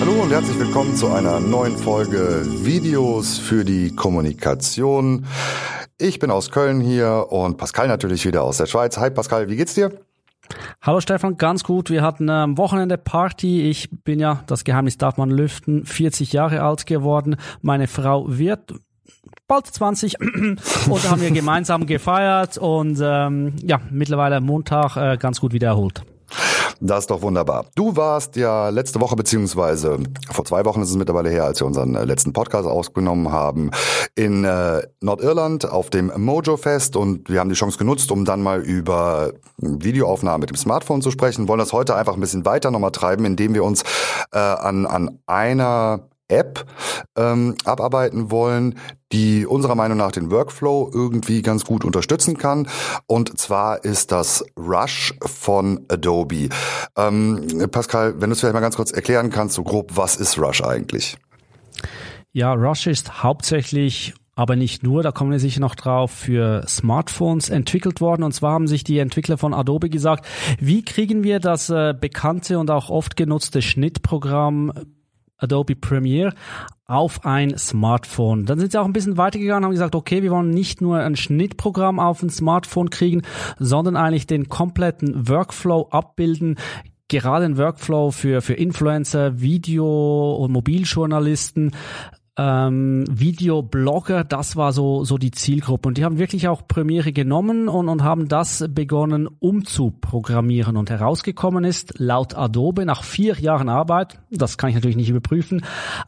Hallo und herzlich willkommen zu einer neuen Folge Videos für die Kommunikation. Ich bin aus Köln hier und Pascal natürlich wieder aus der Schweiz. Hi Pascal, wie geht's dir? Hallo Stefan, ganz gut. Wir hatten am Wochenende Party. Ich bin ja, das Geheimnis darf man lüften, 40 Jahre alt geworden. Meine Frau wird bald 20 und da haben wir gemeinsam gefeiert und ähm, ja, mittlerweile Montag äh, ganz gut wieder erholt. Das ist doch wunderbar. Du warst ja letzte Woche, beziehungsweise vor zwei Wochen ist es mittlerweile her, als wir unseren äh, letzten Podcast ausgenommen haben, in äh, Nordirland auf dem Mojo Fest und wir haben die Chance genutzt, um dann mal über Videoaufnahmen mit dem Smartphone zu sprechen. Wollen das heute einfach ein bisschen weiter nochmal treiben, indem wir uns äh, an, an einer App ähm, abarbeiten wollen, die unserer Meinung nach den Workflow irgendwie ganz gut unterstützen kann. Und zwar ist das Rush von Adobe. Ähm, Pascal, wenn du es vielleicht mal ganz kurz erklären kannst, so grob, was ist Rush eigentlich? Ja, Rush ist hauptsächlich aber nicht nur, da kommen wir sicher noch drauf, für Smartphones entwickelt worden. Und zwar haben sich die Entwickler von Adobe gesagt, wie kriegen wir das äh, bekannte und auch oft genutzte Schnittprogramm Adobe Premiere auf ein Smartphone. Dann sind sie auch ein bisschen weitergegangen und haben gesagt, okay, wir wollen nicht nur ein Schnittprogramm auf ein Smartphone kriegen, sondern eigentlich den kompletten Workflow abbilden, gerade ein Workflow für, für Influencer, Video- und Mobiljournalisten, ähm, Videoblogger, das war so, so die Zielgruppe. Und die haben wirklich auch Premiere genommen und, und haben das begonnen umzuprogrammieren. Und herausgekommen ist, laut Adobe, nach vier Jahren Arbeit, das kann ich natürlich nicht überprüfen,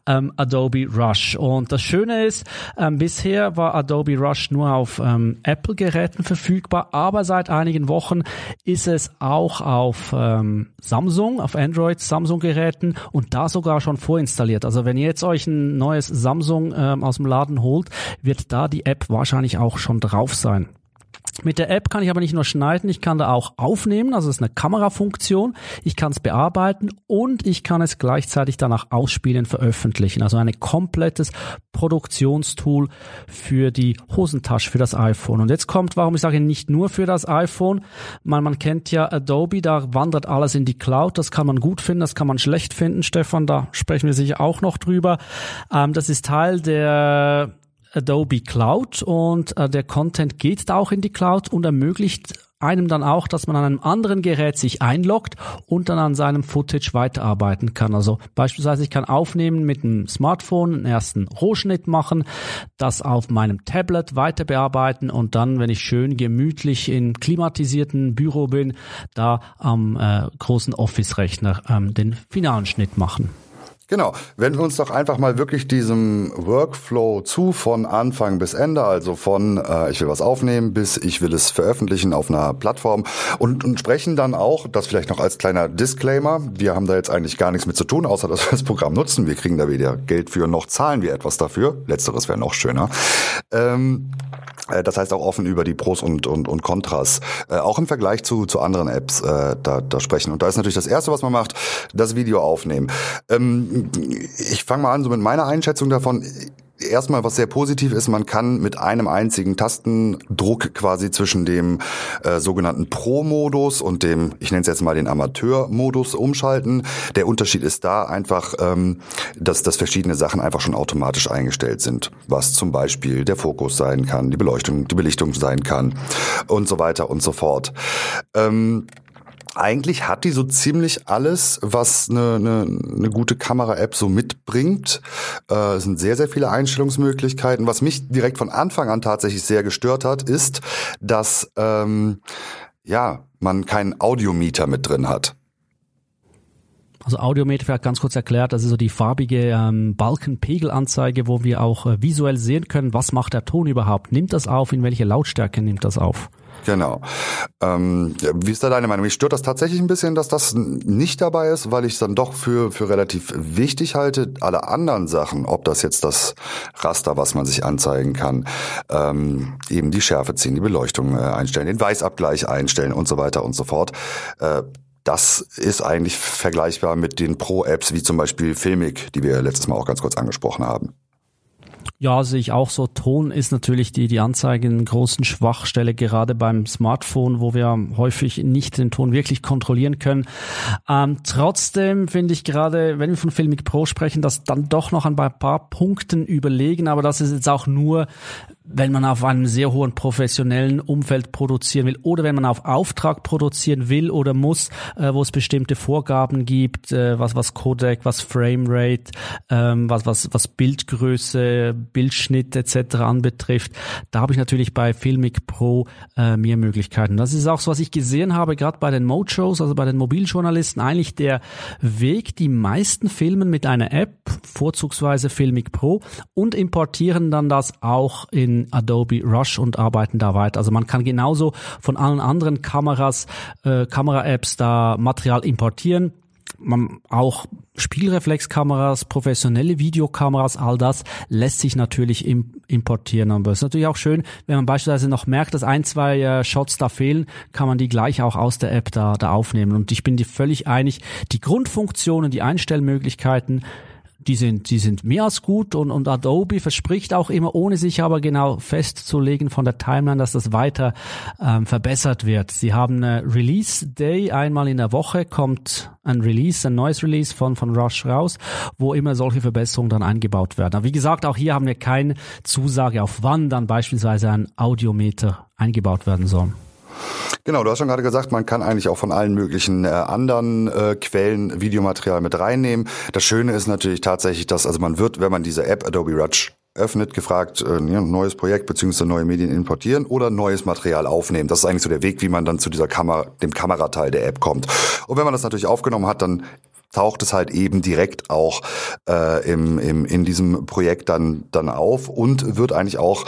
ähm, Adobe Rush. Und das Schöne ist, ähm, bisher war Adobe Rush nur auf ähm, Apple-Geräten verfügbar, aber seit einigen Wochen ist es auch auf ähm, Samsung, auf Android, Samsung-Geräten und da sogar schon vorinstalliert. Also wenn ihr jetzt euch ein neues Samsung ähm, aus dem Laden holt, wird da die App wahrscheinlich auch schon drauf sein. Mit der App kann ich aber nicht nur schneiden, ich kann da auch aufnehmen, also es ist eine Kamerafunktion, ich kann es bearbeiten und ich kann es gleichzeitig danach ausspielen, veröffentlichen. Also ein komplettes Produktionstool für die Hosentasche, für das iPhone. Und jetzt kommt, warum ich sage nicht nur für das iPhone, man, man kennt ja Adobe, da wandert alles in die Cloud, das kann man gut finden, das kann man schlecht finden, Stefan, da sprechen wir sicher auch noch drüber. Ähm, das ist Teil der Adobe Cloud und äh, der Content geht da auch in die Cloud und ermöglicht einem dann auch, dass man an einem anderen Gerät sich einloggt und dann an seinem Footage weiterarbeiten kann. Also beispielsweise ich kann aufnehmen mit dem Smartphone, einen ersten Rohschnitt machen, das auf meinem Tablet weiter bearbeiten und dann, wenn ich schön gemütlich in klimatisierten Büro bin, da am äh, großen Office-Rechner ähm, den finalen Schnitt machen. Genau. Wenden wir uns doch einfach mal wirklich diesem Workflow zu von Anfang bis Ende, also von äh, ich will was aufnehmen bis ich will es veröffentlichen auf einer Plattform und, und sprechen dann auch, das vielleicht noch als kleiner Disclaimer, wir haben da jetzt eigentlich gar nichts mit zu tun, außer dass wir das Programm nutzen. Wir kriegen da weder Geld für noch zahlen wir etwas dafür. Letzteres wäre noch schöner. Ähm, äh, das heißt auch offen über die Pros und, und, und Kontras, äh, auch im Vergleich zu, zu anderen Apps äh, da, da sprechen. Und da ist natürlich das Erste, was man macht, das Video aufnehmen. Ähm, ich fange mal an so mit meiner Einschätzung davon erstmal was sehr positiv ist, man kann mit einem einzigen Tastendruck quasi zwischen dem äh, sogenannten Pro-Modus und dem, ich nenne es jetzt mal den Amateur-Modus umschalten. Der Unterschied ist da einfach, ähm, dass, dass verschiedene Sachen einfach schon automatisch eingestellt sind, was zum Beispiel der Fokus sein kann, die Beleuchtung, die Belichtung sein kann und so weiter und so fort. Ähm, eigentlich hat die so ziemlich alles, was eine, eine, eine gute Kamera-App so mitbringt. Äh, es sind sehr, sehr viele Einstellungsmöglichkeiten. Was mich direkt von Anfang an tatsächlich sehr gestört hat, ist, dass ähm, ja man keinen Audiometer mit drin hat. Also Audiometer vielleicht ganz kurz erklärt, das ist so die farbige ähm, Balkenpegelanzeige, wo wir auch äh, visuell sehen können, was macht der Ton überhaupt? Nimmt das auf? In welche Lautstärke nimmt das auf? Genau. Ähm, wie ist da deine Meinung? Mich stört das tatsächlich ein bisschen, dass das nicht dabei ist, weil ich es dann doch für, für relativ wichtig halte. Alle anderen Sachen, ob das jetzt das Raster, was man sich anzeigen kann, ähm, eben die Schärfe ziehen, die Beleuchtung äh, einstellen, den Weißabgleich einstellen und so weiter und so fort. Äh, das ist eigentlich vergleichbar mit den Pro-Apps wie zum Beispiel Filmic, die wir letztes Mal auch ganz kurz angesprochen haben. Ja, sehe ich auch so. Ton ist natürlich die, die Anzeige in großen Schwachstelle, gerade beim Smartphone, wo wir häufig nicht den Ton wirklich kontrollieren können. Ähm, trotzdem finde ich gerade, wenn wir von Filmic Pro sprechen, das dann doch noch ein paar Punkten überlegen, aber das ist jetzt auch nur, wenn man auf einem sehr hohen professionellen Umfeld produzieren will oder wenn man auf Auftrag produzieren will oder muss, äh, wo es bestimmte Vorgaben gibt, äh, was was Codec, was Framerate, ähm, was was was Bildgröße, Bildschnitt etc. anbetrifft, da habe ich natürlich bei Filmic Pro äh, mehr Möglichkeiten. Das ist auch so, was ich gesehen habe, gerade bei den Mode-Shows, also bei den Mobiljournalisten, eigentlich der Weg, die meisten filmen mit einer App, vorzugsweise Filmic Pro und importieren dann das auch in Adobe Rush und arbeiten da weiter. Also man kann genauso von allen anderen Kameras, äh, Kamera-Apps da Material importieren. Man auch Spielreflexkameras, professionelle Videokameras, all das lässt sich natürlich importieren. Aber es ist natürlich auch schön, wenn man beispielsweise noch merkt, dass ein, zwei äh, Shots da fehlen, kann man die gleich auch aus der App da, da aufnehmen. Und ich bin dir völlig einig, die Grundfunktionen, die Einstellmöglichkeiten die sind, die sind mehr als gut und, und Adobe verspricht auch immer, ohne sich aber genau festzulegen von der Timeline, dass das weiter ähm, verbessert wird. Sie haben eine Release Day, einmal in der Woche kommt ein Release, ein neues Release von, von Rush raus, wo immer solche Verbesserungen dann eingebaut werden. Aber wie gesagt, auch hier haben wir keine Zusage, auf wann dann beispielsweise ein Audiometer eingebaut werden soll. Genau, du hast schon gerade gesagt, man kann eigentlich auch von allen möglichen äh, anderen äh, Quellen Videomaterial mit reinnehmen. Das Schöne ist natürlich tatsächlich, dass also man wird, wenn man diese App Adobe Rush öffnet, gefragt, äh, neues Projekt beziehungsweise neue Medien importieren oder neues Material aufnehmen. Das ist eigentlich so der Weg, wie man dann zu dieser Kamera, dem Kamerateil der App kommt. Und wenn man das natürlich aufgenommen hat, dann taucht es halt eben direkt auch äh, im, im, in diesem Projekt dann, dann auf und wird eigentlich auch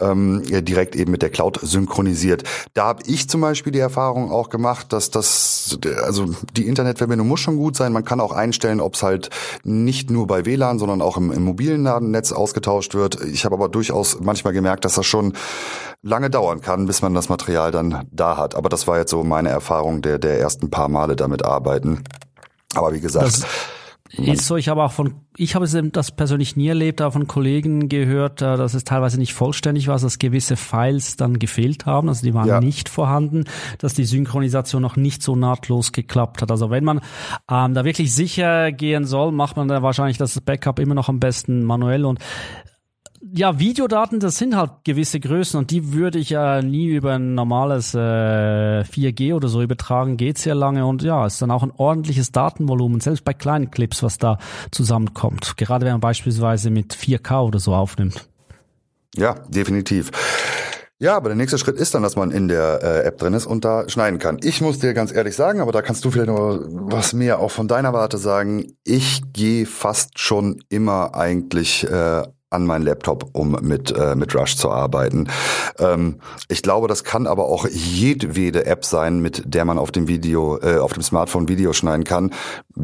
ähm, direkt eben mit der Cloud synchronisiert. Da habe ich zum Beispiel die Erfahrung auch gemacht, dass das, also die Internetverbindung muss schon gut sein. Man kann auch einstellen, ob es halt nicht nur bei WLAN, sondern auch im, im mobilen Netz ausgetauscht wird. Ich habe aber durchaus manchmal gemerkt, dass das schon lange dauern kann, bis man das Material dann da hat. Aber das war jetzt so meine Erfahrung der, der ersten paar Male damit arbeiten. Aber wie gesagt. Das ist so, ich habe auch von, ich habe das persönlich nie erlebt, aber von Kollegen gehört, äh, dass es teilweise nicht vollständig war, dass gewisse Files dann gefehlt haben, also die waren ja. nicht vorhanden, dass die Synchronisation noch nicht so nahtlos geklappt hat. Also wenn man ähm, da wirklich sicher gehen soll, macht man da wahrscheinlich das Backup immer noch am besten manuell und ja, Videodaten, das sind halt gewisse Größen und die würde ich ja nie über ein normales äh, 4G oder so übertragen, geht sehr lange und ja, ist dann auch ein ordentliches Datenvolumen, selbst bei kleinen Clips, was da zusammenkommt. Gerade wenn man beispielsweise mit 4K oder so aufnimmt. Ja, definitiv. Ja, aber der nächste Schritt ist dann, dass man in der äh, App drin ist und da schneiden kann. Ich muss dir ganz ehrlich sagen, aber da kannst du vielleicht noch was mehr auch von deiner Warte sagen. Ich gehe fast schon immer eigentlich äh, an meinen Laptop, um mit, äh, mit Rush zu arbeiten. Ähm, ich glaube, das kann aber auch jedwede App sein, mit der man auf dem Video, äh, auf dem Smartphone Video schneiden kann.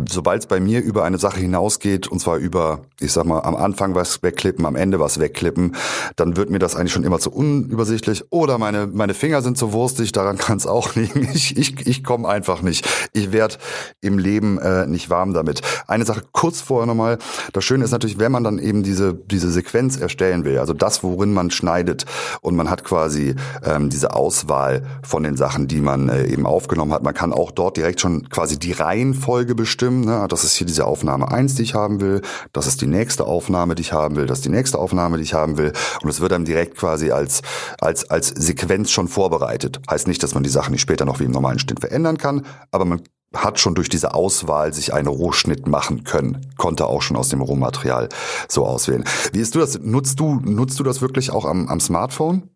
Sobald es bei mir über eine Sache hinausgeht, und zwar über, ich sag mal, am Anfang was wegklippen, am Ende was wegklippen, dann wird mir das eigentlich schon immer zu unübersichtlich. Oder meine, meine Finger sind zu wurstig, daran kann es auch liegen. Ich, ich, ich komme einfach nicht. Ich werde im Leben äh, nicht warm damit. Eine Sache kurz vorher nochmal. Das Schöne ist natürlich, wenn man dann eben diese, diese Sequenz erstellen will, also das, worin man schneidet und man hat quasi ähm, diese Auswahl von den Sachen, die man äh, eben aufgenommen hat. Man kann auch dort direkt schon quasi die Reihenfolge bestimmen. Ne? Das ist hier diese Aufnahme eins, die ich haben will. Das ist die nächste Aufnahme, die ich haben will. Das ist die nächste Aufnahme, die ich haben will. Und es wird dann direkt quasi als, als, als Sequenz schon vorbereitet. Heißt nicht, dass man die Sachen nicht später noch wie im normalen Schnitt verändern kann, aber man hat schon durch diese Auswahl sich einen Rohschnitt machen können, konnte auch schon aus dem Rohmaterial so auswählen. Wie ist du das? Nutzt du, nutzt du das wirklich auch am, am Smartphone?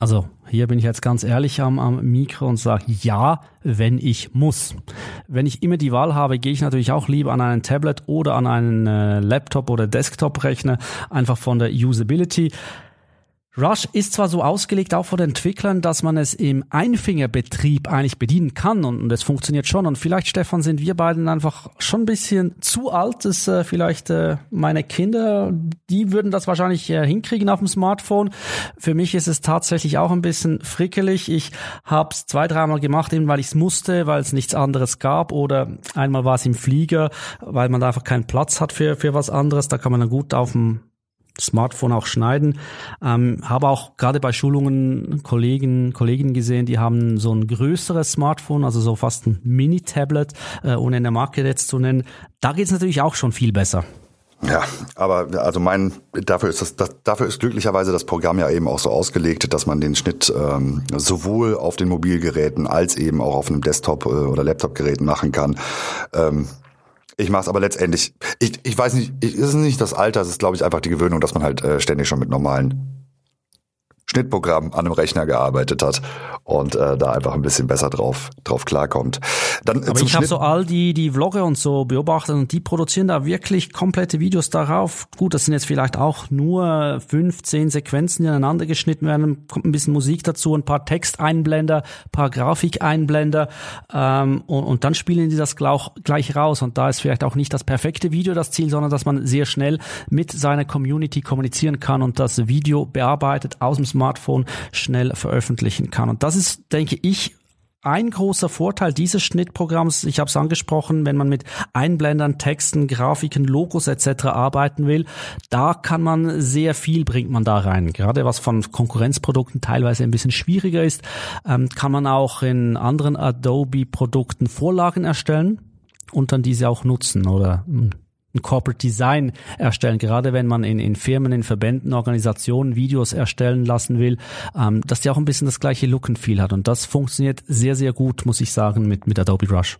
Also hier bin ich jetzt ganz ehrlich am, am Mikro und sage ja, wenn ich muss. Wenn ich immer die Wahl habe, gehe ich natürlich auch lieber an einen Tablet oder an einen äh, Laptop oder Desktop-Rechner, einfach von der Usability. Rush ist zwar so ausgelegt, auch von den Entwicklern, dass man es im Einfingerbetrieb eigentlich bedienen kann und, und es funktioniert schon. Und vielleicht, Stefan, sind wir beiden einfach schon ein bisschen zu alt. Dass, äh, vielleicht äh, meine Kinder, die würden das wahrscheinlich äh, hinkriegen auf dem Smartphone. Für mich ist es tatsächlich auch ein bisschen frickelig. Ich habe es zwei, dreimal gemacht, eben weil ich es musste, weil es nichts anderes gab. Oder einmal war es im Flieger, weil man da einfach keinen Platz hat für, für was anderes. Da kann man dann gut auf dem Smartphone auch schneiden. Ähm, habe auch gerade bei Schulungen Kollegen, Kolleginnen gesehen, die haben so ein größeres Smartphone, also so fast ein Mini-Tablet, äh, ohne eine Marke jetzt zu nennen. Da geht es natürlich auch schon viel besser. Ja, aber also mein dafür ist das, das dafür ist glücklicherweise das Programm ja eben auch so ausgelegt, dass man den Schnitt ähm, sowohl auf den Mobilgeräten als eben auch auf einem Desktop äh, oder Laptop-Geräten machen kann. Ähm, ich mache es aber letztendlich. Ich, ich weiß nicht, ich, ist es nicht das Alter, es ist glaube ich einfach die Gewöhnung, dass man halt äh, ständig schon mit normalen Schnittprogramm an einem Rechner gearbeitet hat und äh, da einfach ein bisschen besser drauf drauf klarkommt. Dann, Aber ich habe so all die die Vlogger und so beobachtet und die produzieren da wirklich komplette Videos darauf. Gut, das sind jetzt vielleicht auch nur fünf, zehn Sequenzen, die aneinander geschnitten werden. Kommt ein bisschen Musik dazu, ein paar Texteinblender, paar Grafikeinblender ähm, und, und dann spielen die das gleich, gleich raus. Und da ist vielleicht auch nicht das perfekte Video das Ziel, sondern dass man sehr schnell mit seiner Community kommunizieren kann und das Video bearbeitet aus dem Smartphone schnell veröffentlichen kann. Und das ist, denke ich, ein großer Vorteil dieses Schnittprogramms, ich habe es angesprochen, wenn man mit Einblendern, Texten, Grafiken, Logos etc. arbeiten will, da kann man sehr viel bringt man da rein. Gerade was von Konkurrenzprodukten teilweise ein bisschen schwieriger ist, ähm, kann man auch in anderen Adobe-Produkten Vorlagen erstellen und dann diese auch nutzen oder hm, ein Corporate Design erstellen, gerade wenn man in, in Firmen, in Verbänden, Organisationen Videos erstellen lassen will, ähm, dass die auch ein bisschen das gleiche Look and Feel hat. Und das funktioniert sehr, sehr gut, muss ich sagen, mit, mit Adobe Rush.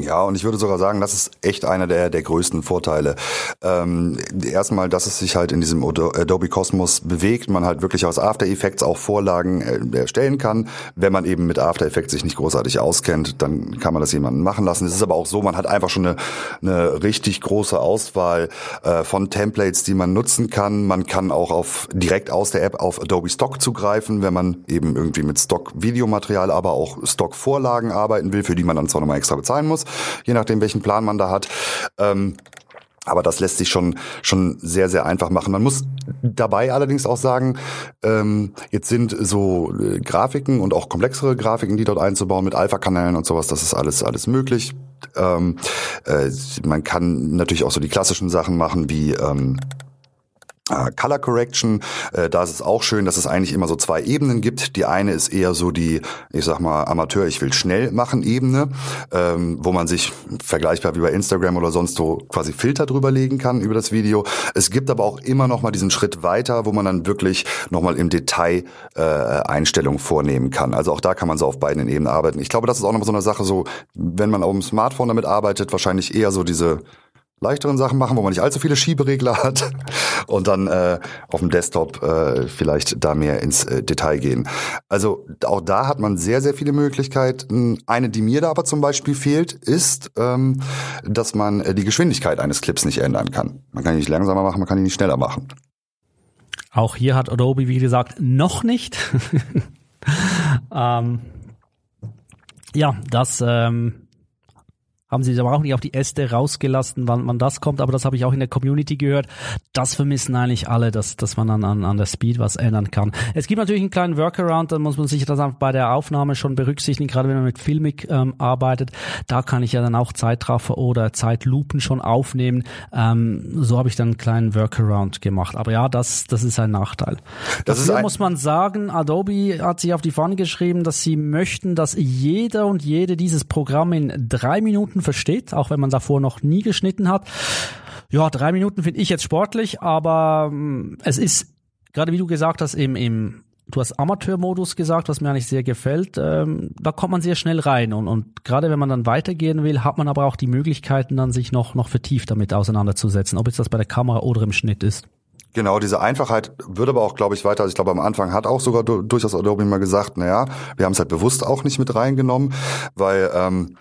Ja, und ich würde sogar sagen, das ist echt einer der, der größten Vorteile. Ähm, erstmal, dass es sich halt in diesem Adobe Cosmos bewegt, man halt wirklich aus After Effects auch Vorlagen äh, erstellen kann. Wenn man eben mit After Effects sich nicht großartig auskennt, dann kann man das jemanden machen lassen. Es ist aber auch so, man hat einfach schon eine, eine richtig große Auswahl äh, von Templates, die man nutzen kann. Man kann auch auf direkt aus der App auf Adobe Stock zugreifen, wenn man eben irgendwie mit Stock Videomaterial, aber auch Stock Vorlagen arbeiten will, für die man dann zwar nochmal extra bezahlen muss je nachdem, welchen Plan man da hat. Ähm, aber das lässt sich schon schon sehr sehr einfach machen. Man muss dabei allerdings auch sagen, ähm, jetzt sind so äh, Grafiken und auch komplexere Grafiken, die dort einzubauen mit Alpha-Kanälen und sowas, das ist alles alles möglich. Ähm, äh, man kann natürlich auch so die klassischen Sachen machen wie ähm, äh, Color Correction, äh, da ist es auch schön, dass es eigentlich immer so zwei Ebenen gibt. Die eine ist eher so die, ich sag mal, Amateur, ich will schnell machen Ebene, ähm, wo man sich vergleichbar wie bei Instagram oder sonst so quasi Filter drüber legen kann über das Video. Es gibt aber auch immer noch mal diesen Schritt weiter, wo man dann wirklich noch mal im Detail äh, Einstellungen vornehmen kann. Also auch da kann man so auf beiden Ebenen arbeiten. Ich glaube, das ist auch noch so eine Sache, so wenn man auf dem Smartphone damit arbeitet, wahrscheinlich eher so diese leichteren Sachen machen, wo man nicht allzu viele Schieberegler hat und dann äh, auf dem Desktop äh, vielleicht da mehr ins äh, Detail gehen. Also auch da hat man sehr, sehr viele Möglichkeiten. Eine, die mir da aber zum Beispiel fehlt, ist, ähm, dass man äh, die Geschwindigkeit eines Clips nicht ändern kann. Man kann ihn nicht langsamer machen, man kann ihn nicht schneller machen. Auch hier hat Adobe, wie gesagt, noch nicht. ähm, ja, das ähm, haben sie aber auch nicht auf die Äste rausgelassen, wann, wann das kommt, aber das habe ich auch in der Community gehört. Das vermissen eigentlich alle, dass, dass man an, an, an der Speed was ändern kann. Es gibt natürlich einen kleinen Workaround, da muss man sich das einfach bei der Aufnahme schon berücksichtigen, gerade wenn man mit Filmik ähm, arbeitet. Da kann ich ja dann auch Zeitraffer oder Zeitlupen schon aufnehmen. Ähm, so habe ich dann einen kleinen Workaround gemacht. Aber ja, das, das ist ein Nachteil. Das Dafür muss man sagen, Adobe hat sich auf die Fahne geschrieben, dass sie möchten, dass jeder und jede dieses Programm in drei Minuten versteht, auch wenn man davor noch nie geschnitten hat. Ja, drei Minuten finde ich jetzt sportlich, aber ähm, es ist, gerade wie du gesagt hast, im, im du hast Amateurmodus gesagt, was mir eigentlich sehr gefällt. Ähm, da kommt man sehr schnell rein und, und gerade wenn man dann weitergehen will, hat man aber auch die Möglichkeiten, dann sich noch noch vertieft damit auseinanderzusetzen, ob jetzt das bei der Kamera oder im Schnitt ist. Genau, diese Einfachheit wird aber auch, glaube ich, weiter. Also ich glaube, am Anfang hat auch sogar durchaus Adobe mal gesagt, naja, wir haben es halt bewusst auch nicht mit reingenommen, weil ähm,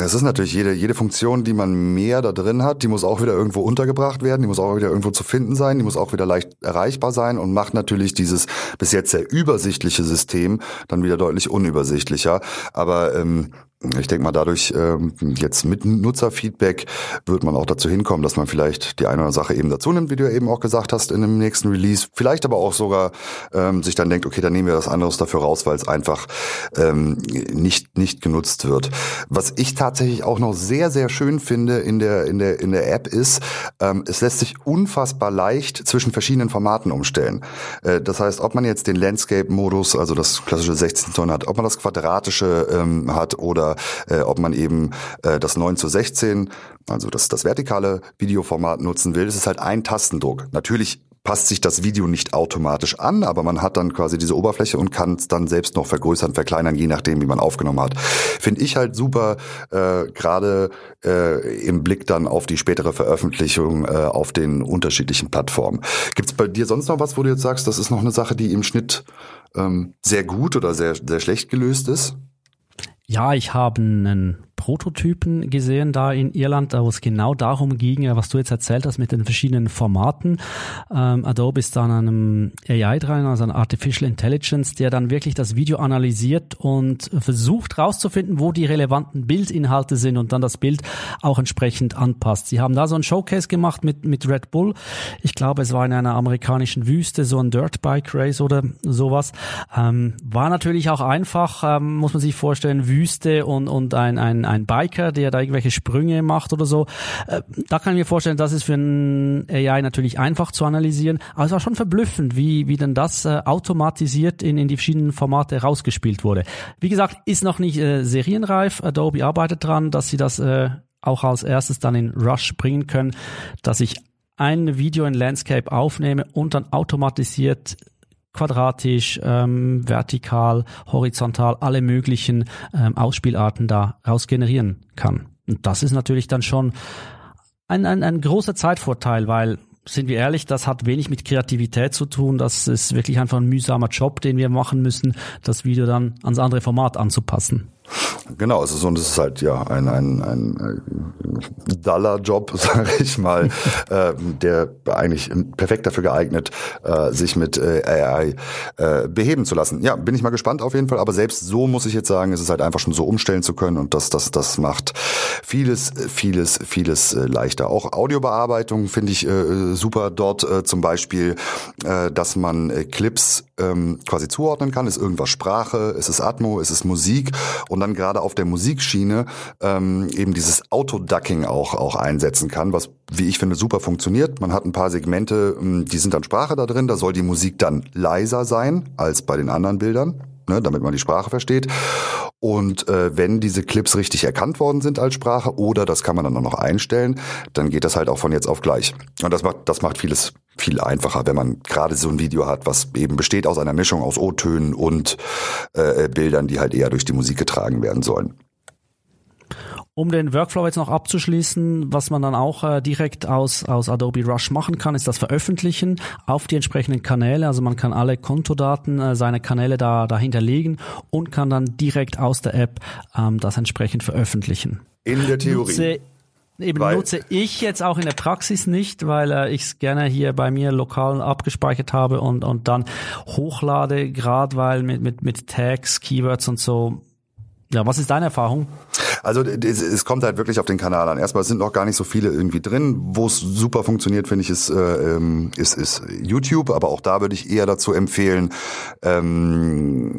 es ist natürlich jede, jede Funktion, die man mehr da drin hat, die muss auch wieder irgendwo untergebracht werden, die muss auch wieder irgendwo zu finden sein, die muss auch wieder leicht erreichbar sein und macht natürlich dieses bis jetzt sehr übersichtliche System dann wieder deutlich unübersichtlicher. Aber ähm, ich denke mal, dadurch ähm, jetzt mit Nutzerfeedback wird man auch dazu hinkommen, dass man vielleicht die eine oder andere Sache eben dazu nimmt, wie du eben auch gesagt hast, in dem nächsten Release. Vielleicht aber auch sogar ähm, sich dann denkt, okay, dann nehmen wir das anderes dafür raus, weil es einfach ähm, nicht nicht genutzt wird. Was ich tatsächlich auch noch sehr sehr schön finde in der in der in der App ist, ähm, es lässt sich unfassbar leicht zwischen verschiedenen Formaten umstellen. Äh, das heißt, ob man jetzt den Landscape-Modus, also das klassische 16 Zoll hat, ob man das quadratische ähm, hat oder oder äh, ob man eben äh, das 9 zu 16, also das, das vertikale Videoformat nutzen will. Es ist halt ein Tastendruck. Natürlich passt sich das Video nicht automatisch an, aber man hat dann quasi diese Oberfläche und kann es dann selbst noch vergrößern, verkleinern, je nachdem, wie man aufgenommen hat. Finde ich halt super, äh, gerade äh, im Blick dann auf die spätere Veröffentlichung äh, auf den unterschiedlichen Plattformen. Gibt es bei dir sonst noch was, wo du jetzt sagst, das ist noch eine Sache, die im Schnitt ähm, sehr gut oder sehr, sehr schlecht gelöst ist? Ja, ich habe einen Prototypen gesehen da in Irland, wo es genau darum ging, was du jetzt erzählt hast mit den verschiedenen Formaten. Ähm, Adobe ist da an einem AI dran, also an Artificial Intelligence, der dann wirklich das Video analysiert und versucht rauszufinden, wo die relevanten Bildinhalte sind und dann das Bild auch entsprechend anpasst. Sie haben da so ein Showcase gemacht mit, mit Red Bull. Ich glaube, es war in einer amerikanischen Wüste, so ein Dirtbike Race oder sowas. Ähm, war natürlich auch einfach, ähm, muss man sich vorstellen, Wüste und, und ein, ein ein Biker, der da irgendwelche Sprünge macht oder so. Äh, da kann ich mir vorstellen, das ist für ein AI natürlich einfach zu analysieren, aber es war schon verblüffend, wie, wie denn das äh, automatisiert in, in die verschiedenen Formate rausgespielt wurde. Wie gesagt, ist noch nicht äh, serienreif. Adobe arbeitet dran, dass sie das äh, auch als erstes dann in Rush bringen können, dass ich ein Video in Landscape aufnehme und dann automatisiert quadratisch, ähm, vertikal, horizontal, alle möglichen ähm, Ausspielarten da raus generieren kann. Und das ist natürlich dann schon ein, ein, ein großer Zeitvorteil, weil sind wir ehrlich, das hat wenig mit Kreativität zu tun. Das ist wirklich einfach ein mühsamer Job, den wir machen müssen, das Video dann ans andere Format anzupassen. Genau, es ist, und es ist halt ja ein, ein, ein, Dollar-Job, sage ich mal, äh, der eigentlich perfekt dafür geeignet, äh, sich mit äh, AI äh, beheben zu lassen. Ja, bin ich mal gespannt auf jeden Fall, aber selbst so muss ich jetzt sagen, es ist halt einfach schon so umstellen zu können und das, das, das macht vieles, vieles, vieles äh, leichter. Auch Audiobearbeitung finde ich äh, super dort äh, zum Beispiel, äh, dass man äh, Clips ähm, quasi zuordnen kann. Ist irgendwas Sprache, ist es Atmo, ist es Musik und und dann gerade auf der Musikschiene ähm, eben dieses Autoducking auch, auch einsetzen kann, was, wie ich finde, super funktioniert. Man hat ein paar Segmente, ähm, die sind dann Sprache da drin, da soll die Musik dann leiser sein als bei den anderen Bildern. Ne, damit man die Sprache versteht. Und äh, wenn diese Clips richtig erkannt worden sind als Sprache, oder das kann man dann auch noch einstellen, dann geht das halt auch von jetzt auf gleich. Und das macht, das macht vieles viel einfacher, wenn man gerade so ein Video hat, was eben besteht aus einer Mischung aus O-Tönen und äh, Bildern, die halt eher durch die Musik getragen werden sollen. Um den Workflow jetzt noch abzuschließen, was man dann auch äh, direkt aus, aus Adobe Rush machen kann, ist das Veröffentlichen auf die entsprechenden Kanäle. Also man kann alle Kontodaten äh, seiner Kanäle da, da hinterlegen und kann dann direkt aus der App ähm, das entsprechend veröffentlichen. In der Theorie. Nutze Eben weil, nutze ich jetzt auch in der Praxis nicht, weil äh, ich es gerne hier bei mir lokal abgespeichert habe und, und dann hochlade, gerade weil mit, mit, mit Tags, Keywords und so. Ja, was ist deine Erfahrung? Also es, kommt halt wirklich auf den Kanal an. Erstmal sind noch gar nicht so viele irgendwie drin. Wo es super funktioniert, finde ich, ist, äh, ähm, ist, ist YouTube. Aber auch da würde ich eher dazu empfehlen, ähm,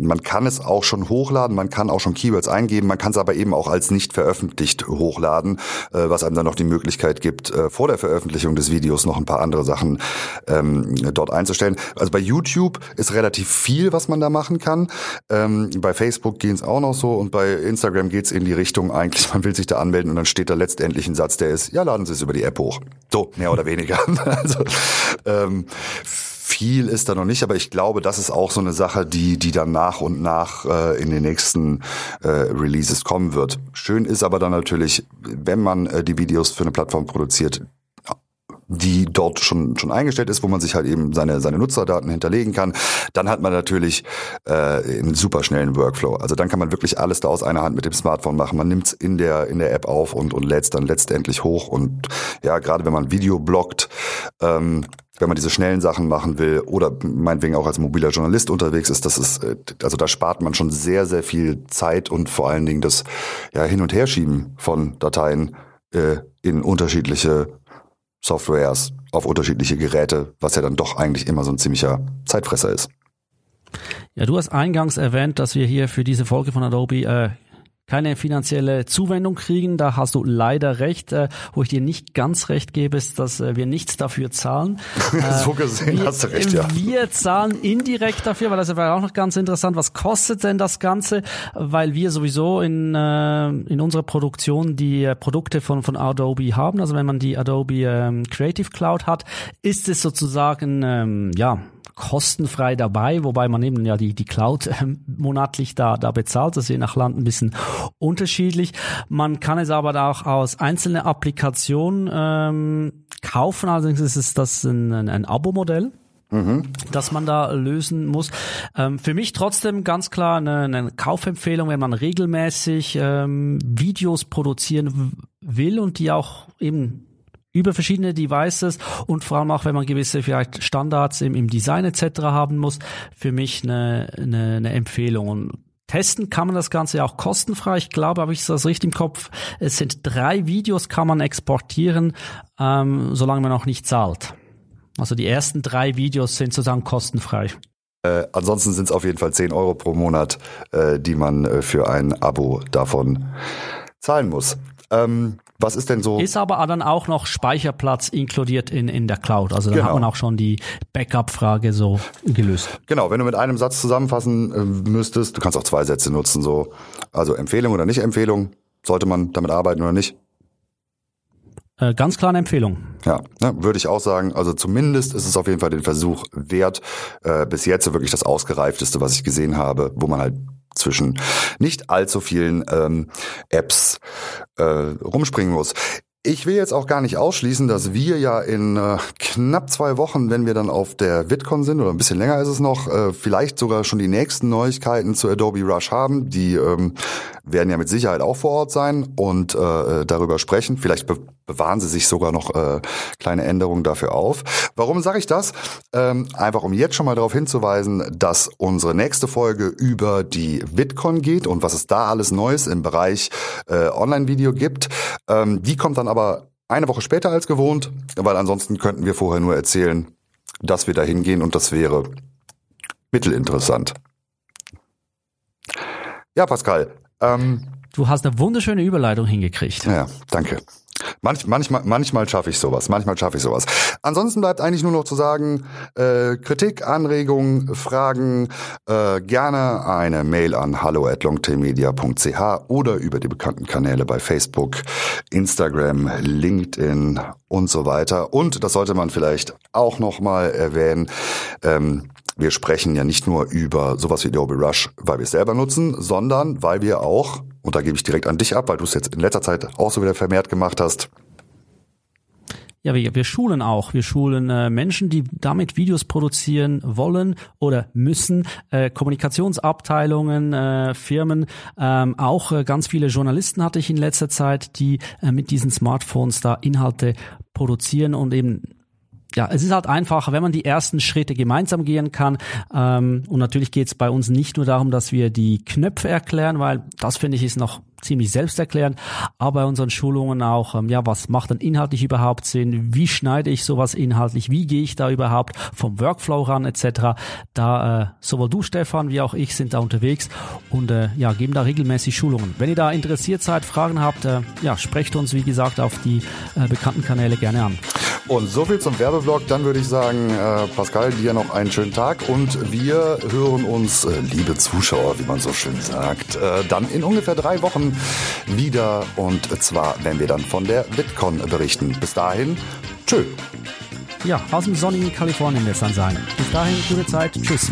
man kann es auch schon hochladen, man kann auch schon Keywords eingeben, man kann es aber eben auch als nicht veröffentlicht hochladen, äh, was einem dann noch die Möglichkeit gibt, äh, vor der Veröffentlichung des Videos noch ein paar andere Sachen ähm, dort einzustellen. Also bei YouTube ist relativ viel, was man da machen kann. Ähm, bei Facebook gehen es auch noch so und bei Instagram geht es in die Richtung eigentlich, man will sich da anmelden und dann steht da letztendlich ein Satz, der ist, ja, laden Sie es über die App hoch. So, mehr oder weniger. also, ähm, viel ist da noch nicht, aber ich glaube, das ist auch so eine Sache, die, die dann nach und nach äh, in den nächsten äh, Releases kommen wird. Schön ist aber dann natürlich, wenn man äh, die Videos für eine Plattform produziert, die dort schon schon eingestellt ist, wo man sich halt eben seine seine Nutzerdaten hinterlegen kann, dann hat man natürlich äh, einen super schnellen Workflow. Also dann kann man wirklich alles da aus einer Hand mit dem Smartphone machen. Man nimmt es in der in der App auf und und lädt es dann letztendlich hoch und ja, gerade wenn man Video blockt, ähm, wenn man diese schnellen Sachen machen will oder meinetwegen auch als mobiler Journalist unterwegs ist, das ist, äh, also da spart man schon sehr, sehr viel Zeit und vor allen Dingen das ja, Hin- und Herschieben von Dateien äh, in unterschiedliche Softwares, auf unterschiedliche Geräte, was ja dann doch eigentlich immer so ein ziemlicher Zeitfresser ist. Ja, du hast eingangs erwähnt, dass wir hier für diese Folge von Adobe äh, keine finanzielle Zuwendung kriegen. Da hast du leider recht. Äh, wo ich dir nicht ganz recht gebe, ist, dass äh, wir nichts dafür zahlen. so gesehen wir, hast du recht, ja. Wir zahlen indirekt dafür, weil das wäre auch noch ganz interessant. Was kostet denn das Ganze? Weil wir sowieso in, äh, in unserer Produktion die äh, Produkte von, von Adobe haben. Also wenn man die Adobe ähm, Creative Cloud hat, ist es sozusagen, ähm, ja, kostenfrei dabei, wobei man eben ja die, die Cloud äh, monatlich da, da bezahlt. Das ist je nach Land ein bisschen unterschiedlich. Man kann es aber auch aus einzelnen Applikationen ähm, kaufen. Allerdings ist es das ein, ein, ein Abo-Modell. Mhm. dass man da lösen muss. Ähm, für mich trotzdem ganz klar eine, eine Kaufempfehlung, wenn man regelmäßig ähm, Videos produzieren will und die auch eben über verschiedene Devices und vor allem auch, wenn man gewisse vielleicht Standards im, im Design etc. haben muss, für mich eine, eine, eine Empfehlung. Und Testen kann man das Ganze auch kostenfrei. Ich glaube, habe ich das richtig im Kopf. Es sind drei Videos, kann man exportieren, ähm, solange man noch nicht zahlt. Also die ersten drei Videos sind sozusagen kostenfrei. Äh, ansonsten sind es auf jeden Fall 10 Euro pro Monat, äh, die man äh, für ein Abo davon zahlen muss. Ähm, was ist denn so? Ist aber dann auch noch Speicherplatz inkludiert in, in der Cloud. Also dann genau. hat man auch schon die Backup-Frage so gelöst. Genau, wenn du mit einem Satz zusammenfassen äh, müsstest, du kannst auch zwei Sätze nutzen, so. Also Empfehlung oder nicht Empfehlung, sollte man damit arbeiten oder nicht? Äh, ganz klar eine Empfehlung. Ja, ne, würde ich auch sagen. Also zumindest ist es auf jeden Fall den Versuch wert. Äh, bis jetzt wirklich das ausgereifteste, was ich gesehen habe, wo man halt zwischen nicht allzu vielen ähm, Apps äh, rumspringen muss. Ich will jetzt auch gar nicht ausschließen, dass wir ja in äh, knapp zwei Wochen, wenn wir dann auf der VidCon sind, oder ein bisschen länger ist es noch, äh, vielleicht sogar schon die nächsten Neuigkeiten zu Adobe Rush haben. Die ähm, werden ja mit Sicherheit auch vor Ort sein und äh, darüber sprechen. Vielleicht be bewahren sie sich sogar noch äh, kleine Änderungen dafür auf. Warum sage ich das? Ähm, einfach um jetzt schon mal darauf hinzuweisen, dass unsere nächste Folge über die VidCon geht und was es da alles Neues im Bereich äh, Online-Video gibt. Ähm, die kommt dann aber eine Woche später als gewohnt, weil ansonsten könnten wir vorher nur erzählen, dass wir da hingehen und das wäre mittelinteressant. Ja, Pascal, ähm, du hast eine wunderschöne Überleitung hingekriegt. Ja, danke. Manch, manchmal manchmal schaffe ich sowas, manchmal schaffe ich sowas. Ansonsten bleibt eigentlich nur noch zu sagen, äh, Kritik, Anregungen, Fragen, äh, gerne eine Mail an hallo@longtailmedia.ch oder über die bekannten Kanäle bei Facebook, Instagram, LinkedIn und so weiter. Und das sollte man vielleicht auch noch mal erwähnen. Ähm, wir sprechen ja nicht nur über sowas wie Adobe Rush, weil wir es selber nutzen, sondern weil wir auch, und da gebe ich direkt an dich ab, weil du es jetzt in letzter Zeit auch so wieder vermehrt gemacht hast, ja, wir, wir schulen auch. Wir schulen äh, Menschen, die damit Videos produzieren wollen oder müssen, äh, Kommunikationsabteilungen, äh, Firmen, ähm, auch äh, ganz viele Journalisten hatte ich in letzter Zeit, die äh, mit diesen Smartphones da Inhalte produzieren und eben ja, es ist halt einfacher, wenn man die ersten Schritte gemeinsam gehen kann. Ähm, und natürlich geht es bei uns nicht nur darum, dass wir die Knöpfe erklären, weil das finde ich ist noch ziemlich selbsterklärend, aber bei unseren Schulungen auch, ähm, ja, was macht denn inhaltlich überhaupt Sinn? Wie schneide ich sowas inhaltlich? Wie gehe ich da überhaupt vom Workflow ran etc. Da äh, sowohl du, Stefan, wie auch ich sind da unterwegs und äh, ja, geben da regelmäßig Schulungen. Wenn ihr da interessiert seid, Fragen habt, äh, ja, sprecht uns, wie gesagt, auf die äh, bekannten Kanäle gerne an. Und so viel zum Werbeblock. Dann würde ich sagen, äh, Pascal, dir noch einen schönen Tag und wir hören uns, äh, liebe Zuschauer, wie man so schön sagt, äh, dann in ungefähr drei Wochen wieder und zwar, wenn wir dann von der VidCon berichten. Bis dahin, tschö. Ja, aus dem sonnigen Kalifornien wird es dann sein. Bis dahin, gute Zeit. Tschüss.